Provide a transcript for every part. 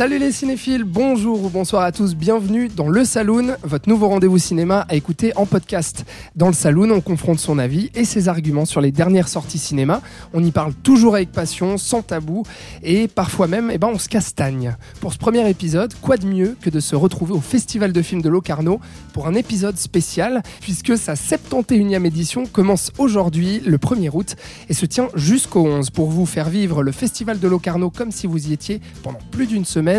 Salut les cinéphiles, bonjour ou bonsoir à tous, bienvenue dans Le Saloon, votre nouveau rendez-vous cinéma à écouter en podcast. Dans Le Saloon, on confronte son avis et ses arguments sur les dernières sorties cinéma. On y parle toujours avec passion, sans tabou et parfois même, eh ben, on se castagne. Pour ce premier épisode, quoi de mieux que de se retrouver au Festival de films de Locarno pour un épisode spécial, puisque sa 71e édition commence aujourd'hui, le 1er août, et se tient jusqu'au 11 pour vous faire vivre le Festival de Locarno comme si vous y étiez pendant plus d'une semaine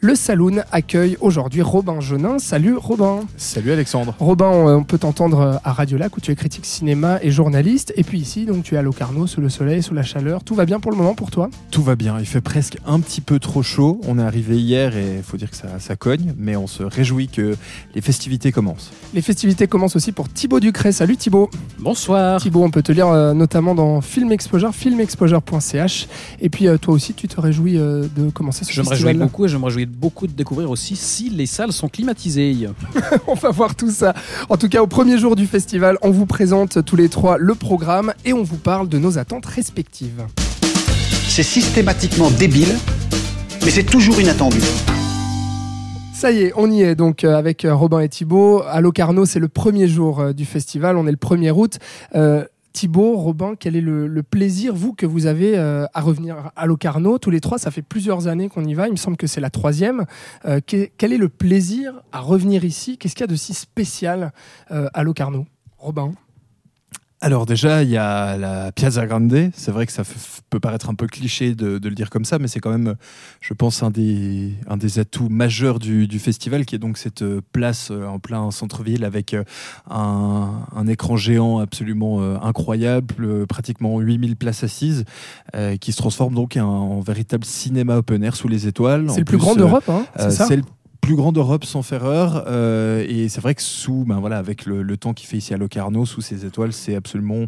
le Saloon accueille aujourd'hui Robin Jonin. Salut Robin. Salut Alexandre. Robin, on peut t'entendre à Radio Lac où tu es critique cinéma et journaliste. Et puis ici, donc tu es à Locarno, sous le soleil, sous la chaleur. Tout va bien pour le moment pour toi? Tout va bien. Il fait presque un petit peu trop chaud. On est arrivé hier et il faut dire que ça, ça cogne, mais on se réjouit que les festivités commencent. Les festivités commencent aussi pour Thibaut Ducret. Salut Thibaut. Bonsoir. Thibaut, on peut te lire euh, notamment dans Film Exposure, filmexposure.ch. Et puis euh, toi aussi, tu te réjouis euh, de commencer ce Je me festival. réjouis beaucoup et je me réjouis beaucoup de découvrir aussi si les salles sont climatisées. on va voir tout ça. En tout cas, au premier jour du festival, on vous présente tous les trois le programme et on vous parle de nos attentes respectives. C'est systématiquement débile, mais c'est toujours inattendu. Ça y est, on y est donc euh, avec euh, Robin et Thibaut. À Locarno, c'est le premier jour euh, du festival, on est le 1er août. Euh, Thibaut, Robin, quel est le, plaisir, vous, que vous avez euh, à revenir à Locarno Tous les trois, ça fait plusieurs années qu'on y va, il me semble que c'est la troisième. Euh, que- quel est le plaisir à revenir ici? Qu'est-ce qu'il y a de si spécial euh, à Locarno? Robin Alors déjà, il y a la Piazza Grande. C'est vrai que ça peut paraître un peu cliché de, de le dire comme ça, mais c'est quand même, je pense, un des, un des atouts majeurs du, du festival, qui est donc cette euh, place euh, en plein centre-ville avec euh, un, un écran géant absolument incroyable, pratiquement 8000 places assises, qui se transforme donc en, en véritable cinéma open air sous les étoiles. C'est le plus plus, grand d'Europe, hein, Euh, c'est ça? Plus grand d'Europe sans faire euh, et c'est vrai que sous, ben voilà, avec le, le temps qu'il fait ici à Locarno, sous ces étoiles, c'est absolument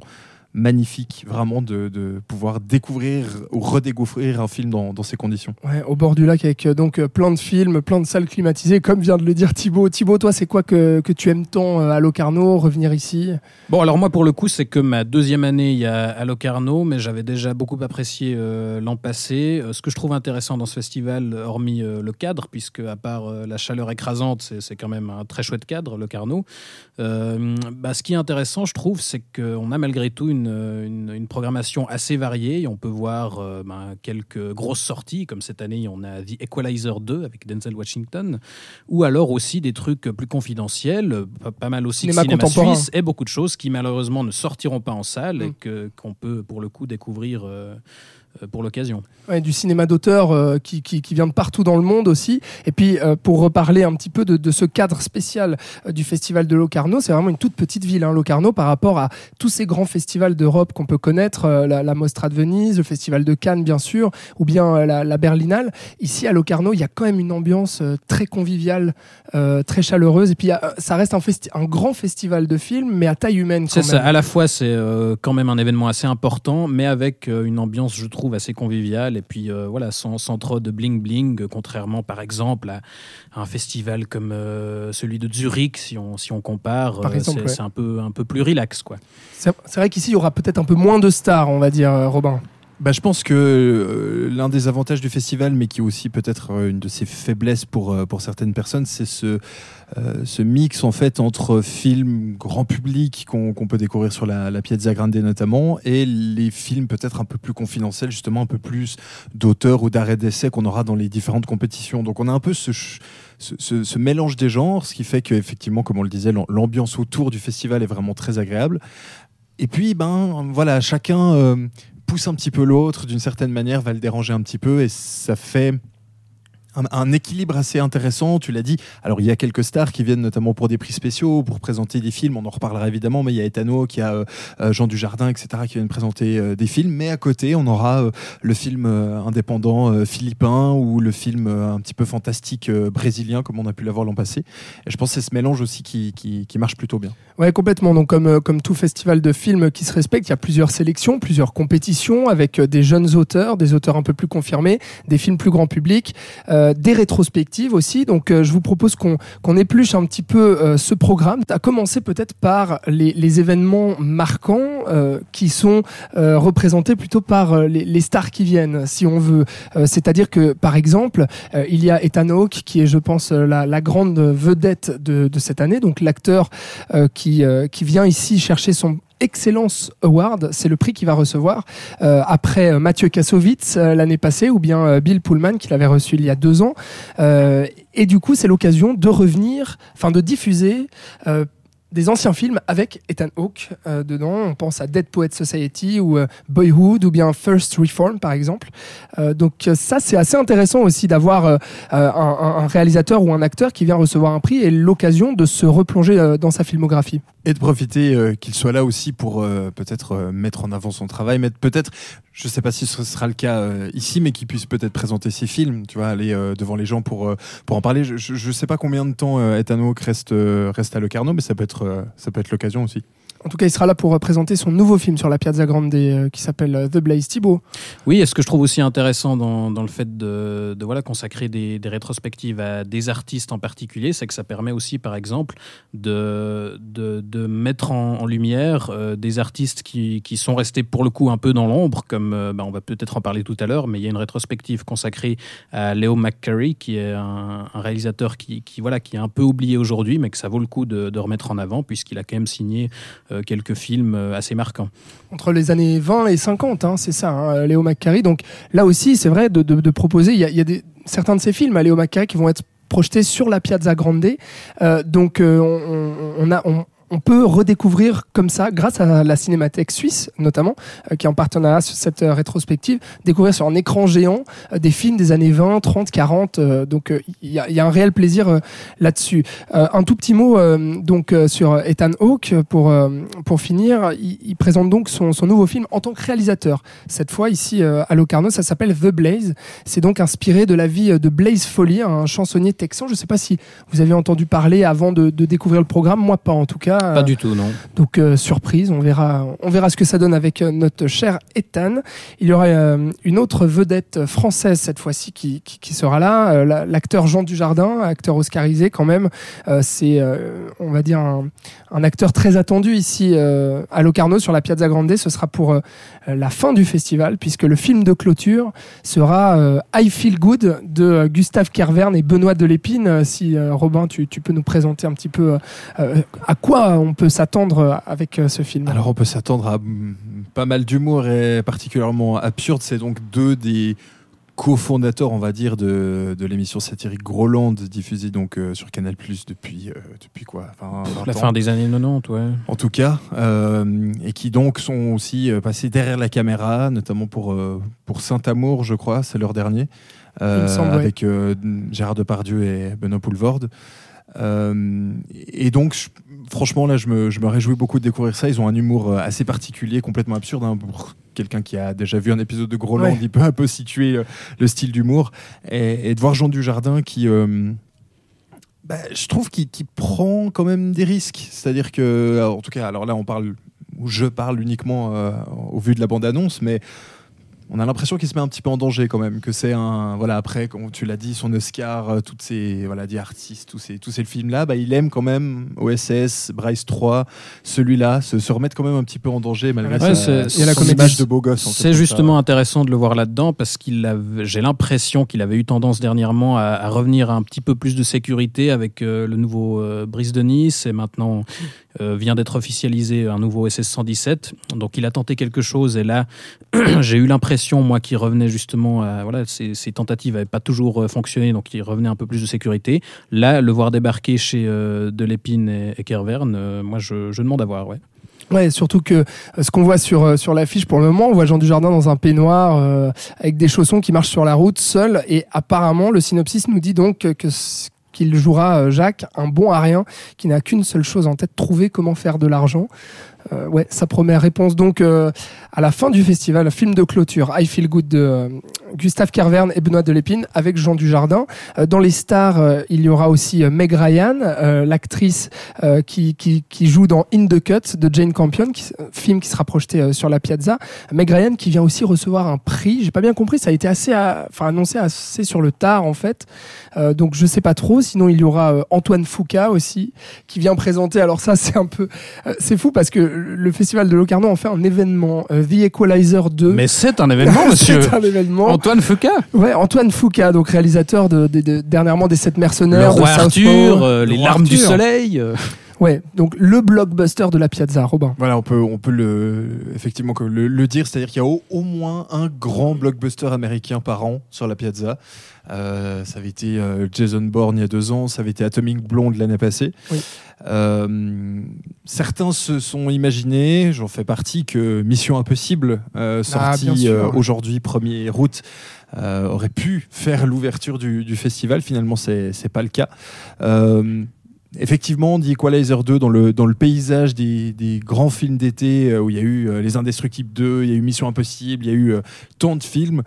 magnifique, vraiment, de, de pouvoir découvrir ou redécouvrir un film dans, dans ces conditions. Ouais, au bord du lac avec euh, donc euh, plein de films, plein de salles climatisées, comme vient de le dire Thibaut. Thibaut, toi, c'est quoi que, que tu aimes tant euh, à Locarno, revenir ici? Bon, alors moi, pour le coup, c'est que ma deuxième année il y a à Locarno, mais j'avais déjà beaucoup apprécié euh, l'an passé. Ce que je trouve intéressant dans ce festival, hormis euh, le cadre, puisque à part euh, la chaleur écrasante, c'est c'est quand même un très chouette cadre, Locarno. Euh, bah, ce qui est intéressant, je trouve, c'est qu'on a malgré tout une, une- une programmation assez variée. On peut voir euh, ben, quelques grosses sorties, comme cette année, on a The Equalizer 2 avec Denzel Washington, ou alors aussi des trucs plus confidentiels, pas, pas mal aussi Cinéma de cinéma suisse et beaucoup de choses qui malheureusement ne sortiront pas en salle Mm. et que qu'on peut pour le coup découvrir euh, pour l'occasion. Ouais, du cinéma d'auteur euh, qui, qui, qui vient de partout dans le monde aussi. Et puis, euh, pour reparler un petit peu de, de ce cadre spécial euh, du festival de Locarno, c'est vraiment une toute petite ville, hein, Locarno, par rapport à tous ces grands festivals d'Europe qu'on peut connaître, euh, la, la Mostra de Venise, le festival de Cannes, bien sûr, ou bien euh, la, la Berlinale. Ici, à Locarno, il y a quand même une ambiance euh, très conviviale, euh, très chaleureuse. Et puis, a, euh, ça reste un, grand festival de films, mais à taille humaine C'est ça. À la fois, c'est euh, quand même un événement assez important, mais avec euh, une ambiance, je trouve, assez conviviale. Et puis, euh, voilà, sans, sans trop de bling-bling, euh, contrairement, par exemple, à, à un festival comme euh, celui de Zurich, si on, si on compare. Par euh, c'est ouais. un peu, un peu plus relax, quoi. C'est vrai qu'ici, il y aura peut-être un peu moins de stars, on va dire, Robin. Bah, je pense que euh, l'un des avantages du festival, mais qui est aussi peut-être euh, une de ses faiblesses pour, euh, pour certaines personnes, c'est ce, ce mix en fait entre films grand public qu'on peut découvrir sur la, la Piazza Grande notamment et les films peut-être un peu plus confidentiels, justement un peu plus d'auteurs ou d'arrêt d'essai qu'on aura dans les différentes compétitions. Donc on a un peu ce, ce, mélange des genres, ce qui fait qu'effectivement, comme on le disait, l'am- l'ambiance autour du festival est vraiment très agréable. Et puis, ben voilà, chacun pousse un petit peu l'autre, d'une certaine manière, va le déranger un petit peu, et ça fait un, équilibre assez intéressant. Tu l'as dit. Alors il y a quelques stars qui viennent notamment pour des prix spéciaux, pour présenter des films. On en reparlera évidemment, mais il y a Etano, qui a euh, euh, Jean Dujardin, etc., qui viennent présenter euh, des films. Mais à côté, on aura euh, le film indépendant philippin ou le film un petit peu fantastique brésilien, comme on a pu l'avoir l'an passé. Et je pense que c'est ce mélange aussi qui, marche plutôt bien. Ouais, complètement. Donc, comme, tout festival de films qui se respecte, il y a plusieurs sélections, plusieurs compétitions avec des jeunes auteurs, des auteurs un peu plus confirmés, des films plus grand public, des rétrospectives aussi. Donc, euh, je vous propose qu'on qu'on épluche un petit peu euh, ce programme. À commencer peut-être par les, les événements marquants euh, qui sont euh, représentés plutôt par euh, les, les stars qui viennent, si on veut. Euh, C'est-à-dire que, par exemple, euh, il y a Ethan Hawke qui est, je pense, euh, la, la grande vedette de, de cette année, donc l'acteur euh, qui, euh, qui vient ici chercher son Excellence Award, c'est le prix qu'il va recevoir euh, après euh, Mathieu Kassovitz euh, l'année passée ou bien euh, Bill Pullman qui l'avait reçu il y a deux ans. Euh, et du coup, c'est l'occasion de revenir, enfin de diffuser des anciens films avec Ethan Hawke euh, dedans. On pense à Dead Poet Society ou euh, Boyhood ou bien First Reform par exemple. Euh, donc ça c'est assez intéressant aussi d'avoir un, un- réalisateur ou un acteur qui vient recevoir un prix et l'occasion de se replonger dans sa filmographie. Et de profiter euh, qu'il soit là aussi pour euh, peut-être euh, mettre en avant son travail, mettre peut-être, je sais pas si ce sera le cas ici, mais qu'il puisse peut-être présenter ses films, tu vois, aller devant les gens pour, pour en parler. Je, je sais pas combien de temps Ethan Hawke reste, reste à Locarno, mais ça peut être, ça peut être l'occasion aussi. En tout cas, il sera là pour euh, présenter son nouveau film sur la Piazza Grande euh, qui s'appelle euh, The Blaze Thibault. Oui, et ce que je trouve aussi intéressant dans, dans le fait de, de, voilà, consacrer des, des rétrospectives à des artistes en particulier, c'est que ça permet aussi, par exemple, de, de, de mettre en, lumière des artistes qui, qui sont restés pour le coup un peu dans l'ombre, comme bah, on va peut-être en parler tout à l'heure, mais il y a une rétrospective consacrée à Leo McCurry, qui est un, un réalisateur qui, qui, voilà, qui est un peu oublié aujourd'hui, mais que ça vaut le coup de, de remettre en avant, puisqu'il a quand même signé quelques films euh, assez marquants. Entre les années 20 et 50, hein, c'est ça, hein, Léo McCarry. Donc là aussi, c'est vrai de, proposer, il y a, des, certains de ces films à Léo McCarry qui vont être projetés sur la Piazza Grande. Euh, donc euh, on, on, a... On, on peut redécouvrir comme ça, grâce à la Cinémathèque suisse notamment, euh, qui est en partenariat sur cette euh, rétrospective, découvrir sur un écran géant euh, des films des années 20, 30, 40. euh, donc il y, a, un réel plaisir là-dessus. Un tout petit mot donc sur Ethan Hawke pour pour finir. Il, présente donc son, son nouveau film en tant que réalisateur. Cette fois ici à Locarno, ça s'appelle The Blaze. C'est donc inspiré de la vie de Blaze Foley, un chansonnier texan. Je ne sais pas si vous avez entendu parler avant de découvrir le programme. Moi pas en tout cas. Pas du tout, non. Donc euh, surprise, on verra, on verra ce que ça donne avec euh, notre cher Ethan. Il y aura euh, une autre vedette française cette fois-ci qui, qui, qui, sera là, euh, l'acteur Jean Dujardin, acteur oscarisé quand même. Euh, C'est, euh, on va dire, un, un, acteur très attendu ici euh, à Locarno sur la Piazza Grande. Ce sera pour euh, la fin du festival puisque le film de clôture sera euh, I Feel Good de euh, Gustave Kervern et Benoît Delépine. Si euh, Robin, tu, peux nous présenter un petit peu euh, à quoi on peut s'attendre avec euh, ce film? Alors on peut s'attendre à mm, pas mal d'humour et particulièrement absurde. C'est donc deux des cofondateurs, on va dire, de, de l'émission satirique Groland, diffusée donc euh, sur Canal Plus depuis, euh, depuis quoi enfin, La fin des années 90, ouais. En tout cas, euh, et qui donc sont aussi euh, passés derrière la caméra, notamment pour, euh, pour Saint-Amour, je crois, c'est leur dernier, euh, semble, avec euh, Gérard Depardieu et Benoît Poulvorde. Euh, et donc, je, franchement, là, je me, je me, réjouis beaucoup de découvrir ça. Ils ont un humour assez particulier, complètement absurde. Hein, pour quelqu'un qui a déjà vu un épisode de Groland, ouais. il peut un peu situer le, le style d'humour. Et, et, de voir Jean Dujardin qui. Euh, bah, je trouve qu'il qu prend quand même des risques. C'est-à-dire que, en tout cas, alors là, on parle, ou je parle uniquement euh, au vu de la bande-annonce, mais on a l'impression qu'il se met un petit peu en danger quand même, que c'est un voilà après comme tu l'as dit son Oscar, euh, toutes ces voilà des artistes, tous ces tous ces films là, bah, il aime quand même OSS, Bryce 3, celui-là, se, se, remettre quand même un petit peu en danger malgré ouais, sa, son la image de beau gosse. C'est justement ça. intéressant de le voir là-dedans parce qu'il j'ai l'impression qu'il avait eu tendance dernièrement à, à, revenir à un petit peu plus de sécurité avec euh, le nouveau euh, Brice de Nice et maintenant vient d'être officialisé un nouveau SS 117. Donc il a tenté quelque chose et là j'ai eu l'impression moi qui revenais justement à voilà ces, tentatives n'avaient pas toujours euh, fonctionné donc il revenait un peu plus de sécurité. Là le voir débarquer chez euh, Delépine et, et Kervern euh, moi je, demande à voir ouais. Surtout que euh, ce qu'on voit sur euh, sur l'affiche pour le moment, on voit Jean Dujardin dans un peignoir euh, avec des chaussons qui marchent sur la route seul. Et apparemment le synopsis nous dit donc que, qu'il jouera euh, Jacques, un bon à rien qui n'a qu'une seule chose en tête, trouver comment faire de l'argent. Euh, ouais, sa première réponse donc euh, à la fin du festival, film de clôture, I Feel Good de euh, Gustave Kervern et Benoît Delépine avec Jean Dujardin. Euh, dans les stars, euh, il y aura aussi Meg Ryan, l'actrice qui, qui, qui joue dans In the Cut de Jane Campion, qui, film qui sera projeté sur la Piazza. Meg Ryan qui vient aussi recevoir un prix. J'ai pas bien compris, ça a été assez, enfin annoncé assez sur le tard en fait. Donc je sais pas trop. Sinon il y aura Antoine Foucault aussi qui vient présenter. Alors ça c'est un peu, c'est fou parce que le festival de Locarno en fait un événement. Euh, The Equalizer 2. Mais c'est un événement, monsieur. c'est un événement. Antoine Foucault, Ouais, Antoine Foucault, donc réalisateur de, de- de- dernièrement des Sept le Mercenaires, de roi Southpaw. Arthur, euh, les roi larmes du soleil. Ouais, donc le blockbuster de la Piazza, Robin. Voilà, on peut, on peut le, effectivement le, le dire, c'est-à-dire qu'il y a au, au moins un grand blockbuster américain par an sur la Piazza. Euh, ça avait été euh, Jason Bourne il y a deux ans, ça avait été Atomic Blonde l'année passée. Oui. Euh, certains se sont imaginés, j'en fais partie, que Mission Impossible, Ah, sortie ouais. aujourd'hui 1er août, aurait pu faire l'ouverture du, du festival. Finalement, c'est pas le cas. Effectivement, The Equalizer 2, dans le, dans le paysage des, des grands films d'été, euh, où il y a eu euh, Les Indestructibles 2, il y a eu Mission Impossible, il y a eu euh, tant de films.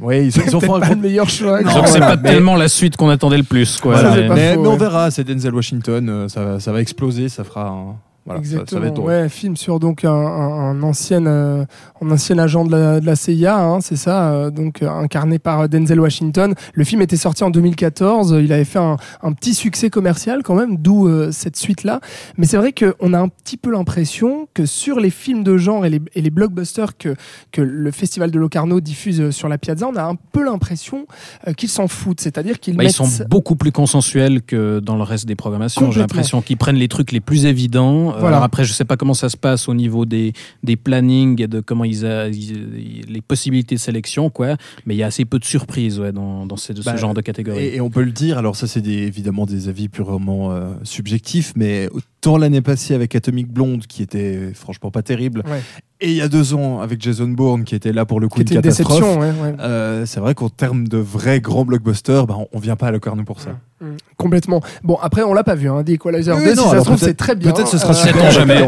Ouais, ils, ils ont fait un grand- le meilleur choix. Non, c'est pas mais- tellement la suite qu'on attendait le plus, quoi. Voilà, Mais- on verra, c'est Denzel Washington, euh, ça, va- ça va exploser, ça fera un. Voilà, ça- ça, Exactement. va être drôle. ouais, film sur donc un, un- un ancien, euh, un ancien agent de la, de la CIA, hein, c'est ça, euh, donc euh, incarné par euh, Denzel Washington. Le film était sorti en 2014. Il avait fait un, un petit succès commercial quand même, d'où euh, cette suite-là. Mais c'est vrai qu'on a un petit peu l'impression que sur les films de genre et les, et les blockbusters que que le Festival de Locarno diffuse euh, sur la Piazza, on a un peu l'impression euh, qu'ils s'en foutent. C'est-à-dire qu'ils Bah, ils sont beaucoup plus consensuels que dans le reste des programmations. J'ai l'impression qu'ils prennent les trucs les plus évidents. Euh, Voilà. Alors après, je sais pas comment ça se passe au niveau des, des plannings et de comment ils, a, ils- les possibilités de sélection, quoi. Mais il y a assez peu de surprises ouais, dans, dans ce, ce Bah, genre de catégorie. Et, et on peut le dire, alors ça c'est des- évidemment des avis purement euh, subjectifs, mais autant l'année passée avec Atomic Blonde qui était franchement pas terrible, Ouais. et il y a deux ans avec Jason Bourne qui était là pour le coup qui était une une catastrophe. déception. ouais, ouais. euh, c'est vrai qu'en termes de vrais grands blockbusters, bah, on, on vient pas à Locarno pour ça. Mm, Complètement. Bon, après, on l'a pas vu, hein, The Equalizer Oui, 2. non, si ça se trouve, c'est très bien. Peut-être ce sera Euh, jamais.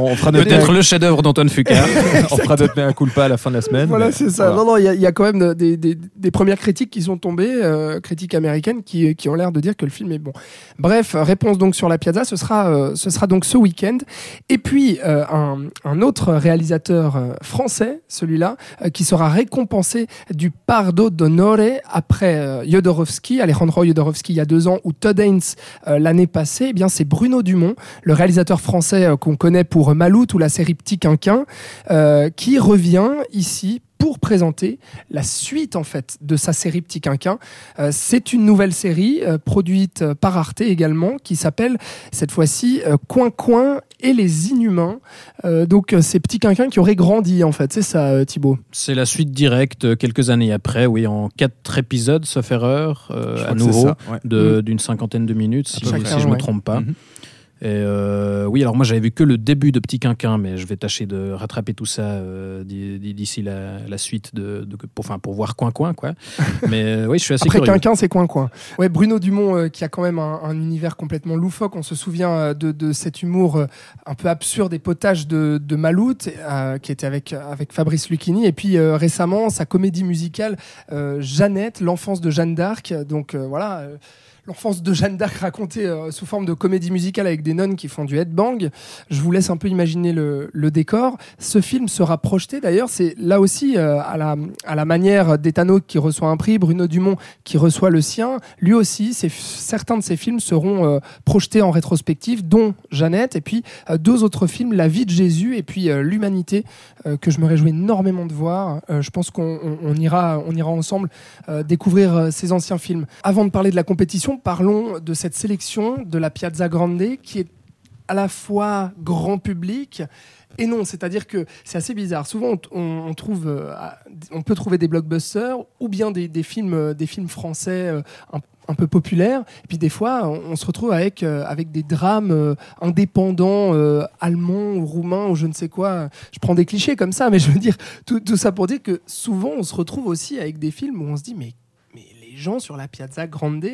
Peut-être le chef-d'œuvre d'Antoine Foucault. on fera notre mea culpa à la fin de la semaine. Voilà, c'est ça. voilà. Non, non, il y, a- il y a quand même des, des- des premières critiques qui sont tombées, euh, critiques américaines, qui, qui ont l'air de dire que le film est bon. Bref, réponse donc sur la Piazza, ce sera, euh, ce sera donc ce week-end. Et puis, euh, un, autre réalisateur euh, français, celui-là, euh, qui sera récompensé du Pardo d'Onore après Jodorowsky, Alejandro Jodorowsky il y a deux ans, ou Todd Haynes l'année passée, eh bien c'est Bruno Dumont, le réalisateur français qu'on connaît pour Maloute ou la série Petit Quinquin, qui revient ici pour présenter la suite en fait de sa série Petit Quinquin. Euh, c'est une nouvelle série euh, produite euh, par Arte également qui s'appelle cette fois-ci euh, Coin Coin et les Inhumains. Euh, donc euh, c'est Petit Quinquin qui aurait grandi en fait, c'est ça euh, Thibaut C'est la suite directe quelques années après, oui, en quatre épisodes, sauf erreur, euh, à nouveau, ça, ouais. de- d'une cinquantaine de minutes, si, je ne me trompe pas. Mhm. Et euh, oui, alors moi j'avais vu que le début de Petit Quinquin, mais je vais tâcher de rattraper tout ça euh, d'i- d'i- d'ici la, la suite, de, de- pour, enfin, pour voir Coin Coin, quoi. Mais euh, oui, je suis assez Après curieux. Quinquin, c'est Coin Coin. Ouais, Bruno Dumont euh, qui a quand même un, un univers complètement loufoque. On se souvient de, de cet humour un peu absurde et potage de, de Maloute, euh, qui était avec, avec Fabrice Lucchini. Et puis euh, récemment, sa comédie musicale euh, Jeannette, l'enfance de Jeanne d'Arc. Donc euh, voilà. L'enfance de Jeanne d'Arc racontée euh, sous forme de comédie musicale avec des nonnes qui font du headbang. Je vous laisse un peu imaginer le, décor. Ce film sera projeté d'ailleurs, c'est là aussi euh, à, la, manière d'Etano qui reçoit un prix, Bruno Dumont qui reçoit le sien. Lui aussi, certains de ses films seront euh, projetés en rétrospective, dont Jeannette, et puis deux autres films, La vie de Jésus et puis L'humanité, que je me réjouis énormément de voir. Je pense qu'on on- on ira, on ira ensemble découvrir ces anciens films. Avant de parler de la compétition, parlons de cette sélection de la Piazza Grande qui est à la fois grand public et non, c'est-à-dire que c'est assez bizarre. Souvent, on, trouve, euh, on peut trouver des blockbusters ou bien des, films, euh, des films français euh, un, peu populaires. Et puis des fois, on, se retrouve avec, avec des drames indépendants allemands ou roumains ou je ne sais quoi. Je prends des clichés comme ça, mais je veux dire tout ça pour dire que souvent, on se retrouve aussi avec des films où on se dit mais gens sur la Piazza Grande,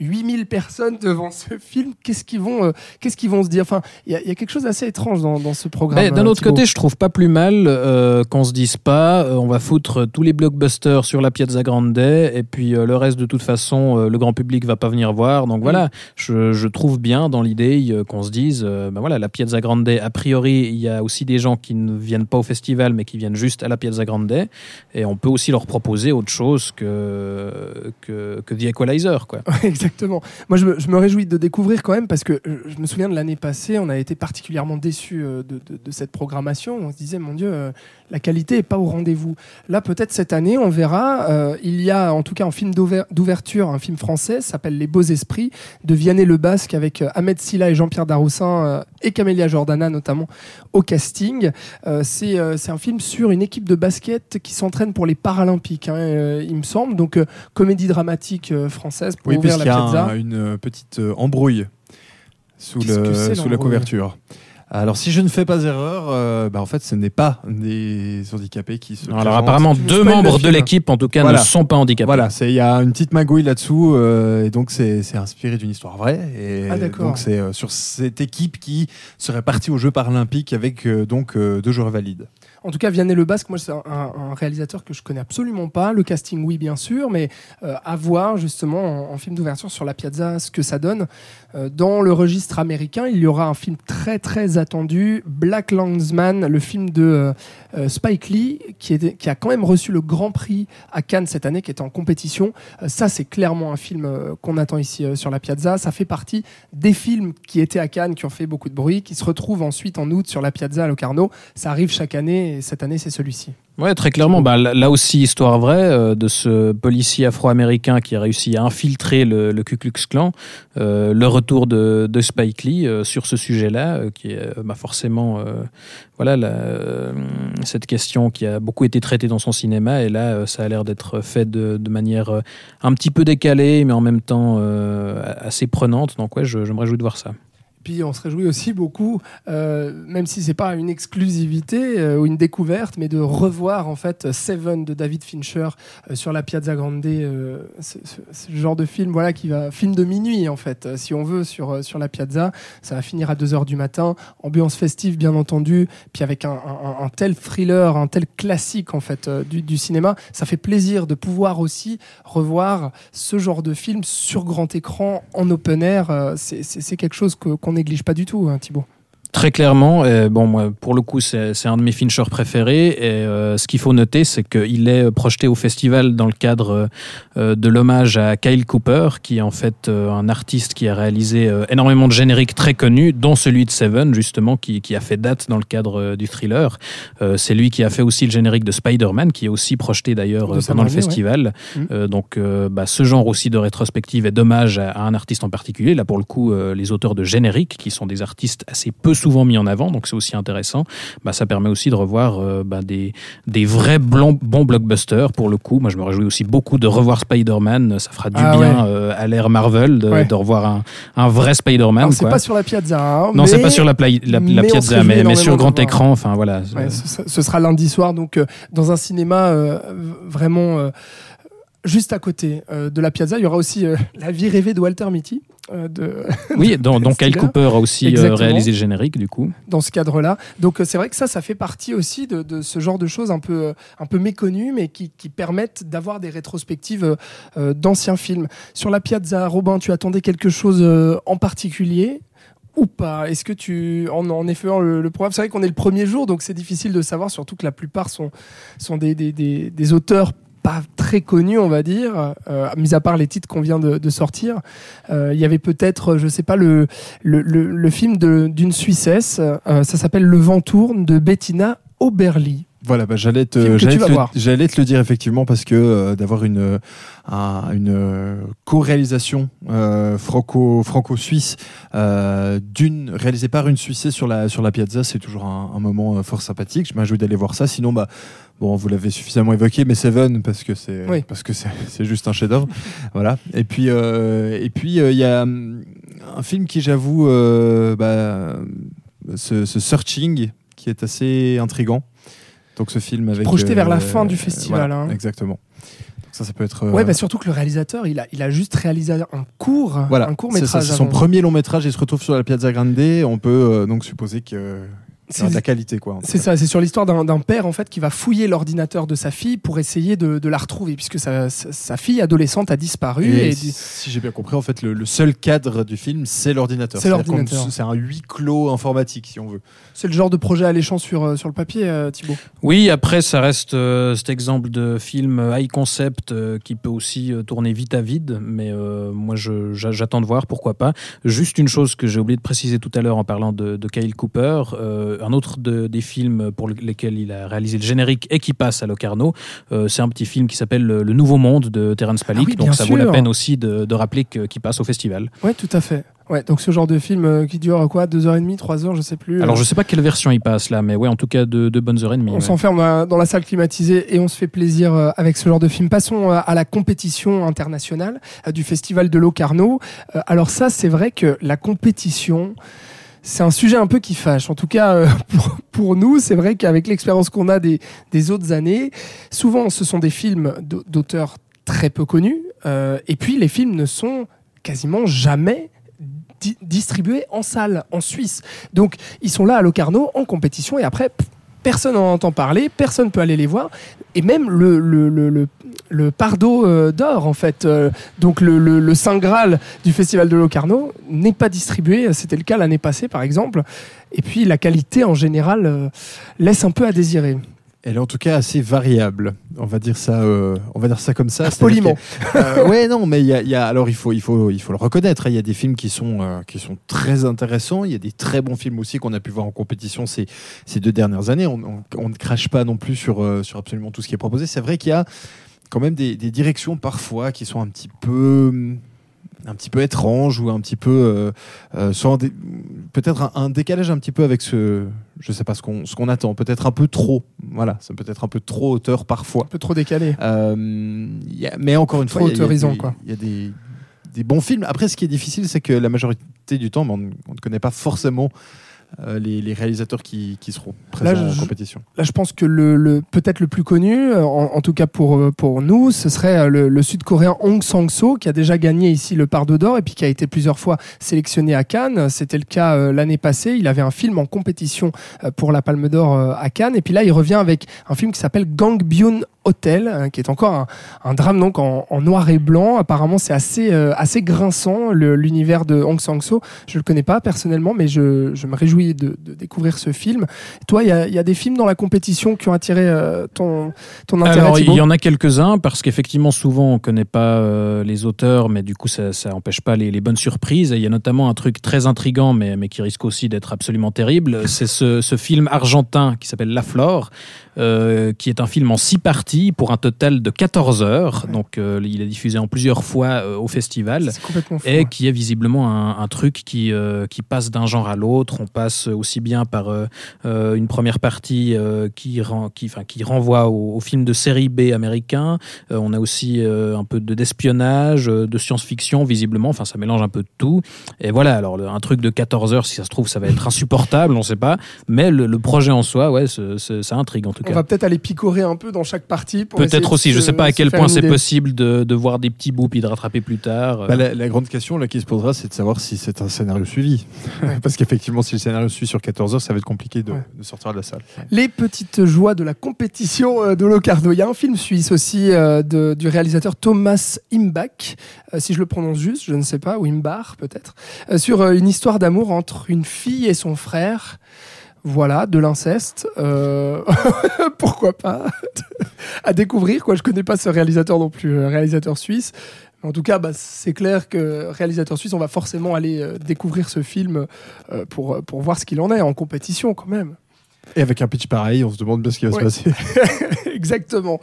8000 personnes devant ce film, qu'est-ce qu'ils vont, euh, qu'est-ce qu'ils vont se dire? Enfin, il y, a quelque chose d'assez étrange dans, dans, ce programme. D'un autre côté, je trouve pas plus mal euh, qu'on se dise pas, euh, on va foutre tous les blockbusters sur la Piazza Grande et puis euh, le reste, de toute façon, euh, le grand public va pas venir voir. Donc voilà, mm. je, je, trouve bien dans l'idée euh, qu'on se dise, ben voilà, la Piazza Grande, a priori, il y a aussi des gens qui ne viennent pas au festival, mais qui viennent juste à la Piazza Grande, et on peut aussi leur proposer autre chose que, que que, que The Equalizer. Quoi. Exactement. Moi, je me, réjouis de découvrir quand même parce que je me souviens de l'année passée, on a été particulièrement déçus euh, de, cette programmation. On se disait, mon Dieu, euh, la qualité n'est pas au rendez-vous. Là, peut-être cette année, on verra. Euh, il y a en tout cas un film d'ouverture, un film français, s'appelle Les Beaux Esprits, de Vianney Le Basque avec Ahmed Silla et Jean-Pierre Daroussin et Camélia Jordana notamment au casting. C'est un film sur une équipe de basket qui s'entraîne pour les Paralympiques, hein, il me semble. Donc, comédie dramatique euh, française pour oui, ouvrir la y a une euh, petite euh, embrouille sous, le, sous la couverture. Alors, si je ne fais pas erreur, euh, bah, en fait, ce n'est pas des handicapés qui se. Alors, apparemment, deux membres de l'équipe, en tout cas, voilà. ne sont pas handicapés. Voilà, il y a une petite magouille là-dessous, euh, et donc c'est inspiré d'une histoire vraie. Et ah, donc, c'est euh, sur cette équipe qui serait partie aux Jeux paralympiques avec donc deux joueurs valides. En tout cas, Vianney Le Basque, moi, c'est un, réalisateur que je connais absolument pas. Le casting, oui, bien sûr, mais euh, à voir justement en, film d'ouverture sur la Piazza ce que ça donne. Euh, dans le registre américain, il y aura un film très très attendu, Black Landsman, le film de euh, Spike Lee, qui, qui, a quand même reçu le Grand Prix à Cannes cette année, qui est en compétition. Ça, c'est clairement un film qu'on attend ici sur la Piazza. Ça fait partie des films qui étaient à Cannes, qui ont fait beaucoup de bruit, qui se retrouvent ensuite en août sur la Piazza à Locarno. Ça arrive chaque année, et cette année, c'est celui-ci. Ouais, très clairement. Bah, là aussi, histoire vraie euh, de ce policier afro-américain qui a réussi à infiltrer le, Ku Klux Klan. Euh, le retour de, Spike Lee euh, sur ce sujet-là, qui est bah, forcément voilà cette question qui a beaucoup été traitée dans son cinéma. Et là, ça a l'air d'être fait de, de, manière un petit peu décalée, mais en même temps assez prenante. Donc ouais, je, je me réjouis de voir ça. Puis on se réjouit aussi beaucoup, euh, même si c'est pas une exclusivité euh, ou une découverte, mais de revoir en fait Seven de David Fincher euh, sur la Piazza Grande. Ce genre de film, voilà, qui va film de minuit en fait, si on veut sur sur la Piazza. Ça va finir à 2 heures du matin, ambiance festive bien entendu, puis avec un, tel thriller, un tel classique en fait du, du, cinéma, ça fait plaisir de pouvoir aussi revoir ce genre de film sur grand écran en open air. c'est quelque chose que qu'on néglige pas du tout, hein, Thibaut. Très clairement, et bon, moi, pour le coup, c'est un de mes Fincher préférés. Et euh, ce qu'il faut noter, c'est qu'il est projeté au festival dans le cadre euh, de l'hommage à Kyle Cooper, qui est en fait euh, un artiste qui a réalisé euh, énormément de génériques très connus, dont celui de Seven, justement, qui, qui a fait date dans le cadre euh, du thriller. c'est lui qui a fait aussi le générique de Spider-Man, qui est aussi projeté d'ailleurs pendant le festival. Ouais. Mmh. donc, bah, ce genre aussi de rétrospective et d'hommage à, à, un artiste en particulier. Là, pour le coup, les auteurs de génériques, qui sont des artistes assez peu souvent mis en avant, donc c'est aussi intéressant. Bah, ça permet aussi de revoir euh, bah, des, des vrais bons, bons blockbusters pour le coup. Moi, je me réjouis aussi beaucoup de revoir Spider-Man. Ça fera du ah, bien ouais. euh, à l'ère Marvel de, ouais. de, revoir un, un vrai Spider-Man. C'est pas sur la Piazza. Hein, non, c'est pas sur la, la, la mais Piazza, mais, mais, sur grand écran. Enfin voilà. Ouais, ce, ce, sera lundi soir, donc euh, dans un cinéma vraiment juste à côté euh, de la Piazza, il y aura aussi euh, La vie rêvée de Walter Mitty. Euh, de, oui, dont, dont Kyle Cooper a aussi réalisé le générique, du coup. Dans ce cadre-là. Donc c'est vrai que ça, ça fait partie aussi de, de, ce genre de choses un peu, un peu méconnues, mais qui, qui permettent d'avoir des rétrospectives d'anciens films. Sur la Piazza, Robin, tu attendais quelque chose en particulier ou pas? Est-ce que tu, en, en effet, le, le programme, c'est vrai qu'on est le premier jour, donc c'est difficile de savoir, surtout que la plupart sont, sont des, des, des, des auteurs pas très connu, on va dire, euh, mis à part les titres qu'on vient de, sortir. Euh, il y avait peut-être, je sais pas, le, le, le, le film d'une Suissesse, euh, ça s'appelle Le vent tourne de Bettina Oberli. Voilà, bah, j'allais te, j'allais te, le- te dire effectivement parce que euh, d'avoir une un- une euh, co-réalisation euh, franco franco-suisse euh, d'une réalisée par une Suissée sur la sur la Piazza, c'est toujours un, un moment euh, fort sympathique. Je m'ajoute d'aller voir ça. Sinon, bah bon, vous l'avez suffisamment évoqué, mais Seven parce que c'est Oui. parce que c'est c'est juste un chef-d'œuvre. voilà. Et puis euh, et puis il y a hum, un film qui j'avoue euh, bah, ce, ce Searching qui est assez intrigant. Donc ce film avec Projeté vers la euh, fin du festival, voilà, hein. Exactement. Ça, ça peut être. euh, Ouais, bah surtout que le réalisateur, il a, il a juste réalisé un court, voilà, un court métrage. C'est son premier long métrage. Il se retrouve sur la Piazza Grande. On peut euh, donc supposer que c'est de la qualité, quoi. C'est ça, c'est sur l'histoire d'un père en fait qui va fouiller l'ordinateur de sa fille pour essayer de, de la retrouver puisque sa, fille adolescente a disparu Et et, si, j'ai bien compris, en fait, le, le seul cadre du film, c'est l'ordinateur. C'est l'ordinateur. C'est un huis clos informatique, si on veut. c'est le genre de projet alléchant sur, euh, sur le papier, euh, Thibaut? Oui, après, ça reste euh, cet exemple de film high concept euh, qui peut aussi euh, tourner vite à vide, mais euh, moi, j'attends de voir, pourquoi pas. Juste une chose que j'ai oublié de préciser tout à l'heure en parlant de, de Kyle Cooper, euh, un autre de- des films pour le- lesquels il a réalisé le générique et qui passe à Locarno, euh, c'est un petit film qui s'appelle Le Nouveau Monde de Terence Malick, Ah oui, donc ça vaut la peine aussi de, de rappeler qu'il passe au festival. Ouais, tout à fait. Ouais, donc ce genre de film euh, qui dure quoi, deux heures et demie, trois heures, je sais plus. Alors euh, je sais pas quelle version il passe là, mais ouais, en tout cas de, de bonnes heures et demie. On s'enferme dans la- dans la salle climatisée et on se fait plaisir euh, avec ce genre de film. Passons à la compétition internationale du Festival de Locarno. Alors ça, c'est vrai que la compétition, c'est un sujet un peu qui fâche. En tout cas, euh, pour, nous, c'est vrai qu'avec l'expérience qu'on a des, des autres années, souvent ce sont des films d'au- d'auteurs très peu connus. euh, et puis les films ne sont quasiment jamais di- distribués en salle, en Suisse. Donc ils sont là à Locarno en compétition et après... Personne n'en entend parler, personne peut aller les voir, et même le, le, le Pardo euh, d'or, en fait, euh, donc le, le, le Saint Graal du Festival de Locarno, n'est pas distribué. C'était le cas l'année passée, par exemple. Et puis la qualité, en général, euh, laisse un peu à désirer. Elle est en tout cas assez variable. On va dire ça, euh, on va dire ça comme ça. Poliment. Euh, ouais, non, mais il y a, il y a- alors il faut, il faut, il faut le reconnaître. hein, Il y a des films qui sont, euh, qui sont très intéressants. Il y a des très bons films aussi qu'on a pu voir en compétition ces, ces deux dernières années. On, on- on ne crache pas non plus sur, sur absolument tout ce qui est proposé. C'est vrai qu'il y a quand même des, des directions parfois qui sont un petit peu un petit peu étranges ou un petit peu euh, euh, dé- peut-être un, un décalage un petit peu avec ce je sais pas ce qu'on ce qu'on attend peut-être un peu trop voilà c'est peut-être un peu trop hauteur parfois Un peu trop décalé. euh, a- mais encore une Trop fois, autorisant, quoi. Il y a des, des bons films. Après, ce qui est difficile, c'est que la majorité du temps, ben, on, ne- on ne connaît pas forcément les, les réalisateurs qui, qui seront présents Là, je- en compétition. Là, je pense que le, le- peut-être le plus connu, euh, en, en tout cas pour, euh, pour nous, ce serait euh, le, le Sud-Coréen Hong Sang-so, qui a déjà gagné ici le Pardo d'Or et puis qui a été plusieurs fois sélectionné à Cannes. C'était le cas euh, l'année passée. Il avait un film en compétition euh, pour la Palme d'Or euh, à Cannes. Et puis là, il revient avec un film qui s'appelle Gangbyun Hotel, euh, qui est encore un, un drame donc en, en noir et blanc. Apparemment, c'est assez, euh, assez grinçant, l'univers de Hong Sang-so. Je le connais pas personnellement, mais je, je me réjouis de, de découvrir ce film. Toi, il y a, il y a des films dans la compétition qui ont attiré euh, ton, ton intérêt, Alors, il y en a quelques-uns parce qu'effectivement, souvent, on connaît pas euh, les auteurs, mais du coup, ça, ça empêche pas les, les bonnes surprises. Et il y a notamment un truc très intrigant, mais, mais qui risque aussi d'être absolument terrible. C'est ce, ce film argentin qui s'appelle La Flore, euh, qui est un film en six parties pour un total de 14 heures. Donc, euh, il est diffusé en plusieurs fois euh, au festival. C'est complètement fou. Et qui est visiblement un, un truc qui, qui passe d'un genre à l'autre. On passe aussi bien par une première partie qui, ren- qui, qui renvoie au, au film de série B américain. On a aussi un peu de- d'espionnage, de science-fiction, visiblement. Enfin, ça mélange un peu de tout. Et voilà, alors le- un truc de 14 heures, si ça se trouve, ça va être insupportable, on sait pas. Mais le, le projet en soi, ouais, ce- ce- ça intrigue en tout On cas. va peut-être aller picorer un peu dans chaque partie. Peut-être de aussi, je se- sais pas à quel point c'est possible de, de voir des petits bouts puis de rattraper plus tard. Bah, la, la grande question là, qui se posera, c'est de savoir si c'est un scénario suivi. Parce qu'effectivement, si le scénario suit sur 14 heures, ça va être compliqué de, Ouais. de sortir de la salle. Les petites joies de la compétition euh, de Locarno. Il y a un film suisse aussi euh, de- du réalisateur Thomas Imbach, euh, si je le prononce juste, je ne sais pas, ou Imbar peut-être, euh, sur euh, une histoire d'amour entre une fille et son frère. Voilà, de l'inceste. Euh, pourquoi pas À découvrir, quoi. Je connais pas ce réalisateur non plus, euh, réalisateur suisse. En tout cas, bah, c'est clair que réalisateur suisse, on va forcément aller euh, découvrir ce film pour, pour voir ce qu'il en est en compétition quand même. Et avec un pitch pareil, on se demande bien ce qui va Ouais. se passer. Exactement.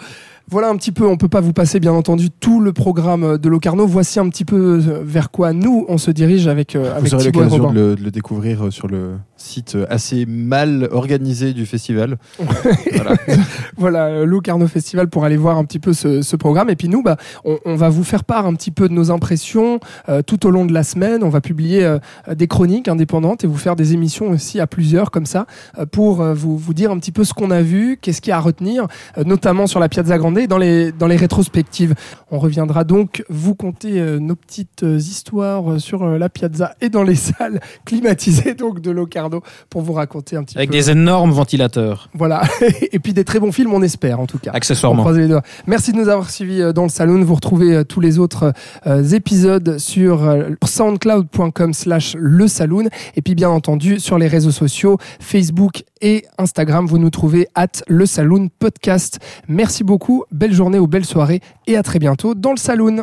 Voilà un petit peu, on peut pas vous passer bien entendu tout le programme de Locarno. Voici un petit peu euh, vers quoi nous on se dirige avec, euh, avec Vous aurez l'occasion de le, de le découvrir euh, sur le site euh, assez mal organisé du festival. Voilà. Voilà, euh, Locarno Festival pour aller voir un petit peu ce, ce programme. Et puis nous, bah, on, on va vous faire part un petit peu de nos impressions euh, tout au long de la semaine. On va publier euh, des chroniques indépendantes et vous faire des émissions aussi à plusieurs comme ça euh, pour euh, vous, vous dire un petit peu ce qu'on a vu, qu'est-ce qu'il y a à retenir, euh, notamment sur la Piazza Grande et dans les, dans les rétrospectives. On reviendra donc vous conter euh, nos petites euh, histoires euh, sur la Piazza et dans les salles climatisées donc de Locarno pour vous raconter un petit Avec peu. des énormes ventilateurs, Voilà. et puis des très bons films, on espère en tout cas. Accessoirement. les doigts. Merci de nous avoir suivis dans le salon. Vous retrouvez tous les autres épisodes sur soundcloud.com slash le saloon. Et puis bien entendu sur les réseaux sociaux, Facebook et Instagram, vous nous trouvez at le saloon podcast. Merci beaucoup, belle journée ou belle soirée et à très bientôt dans le saloon.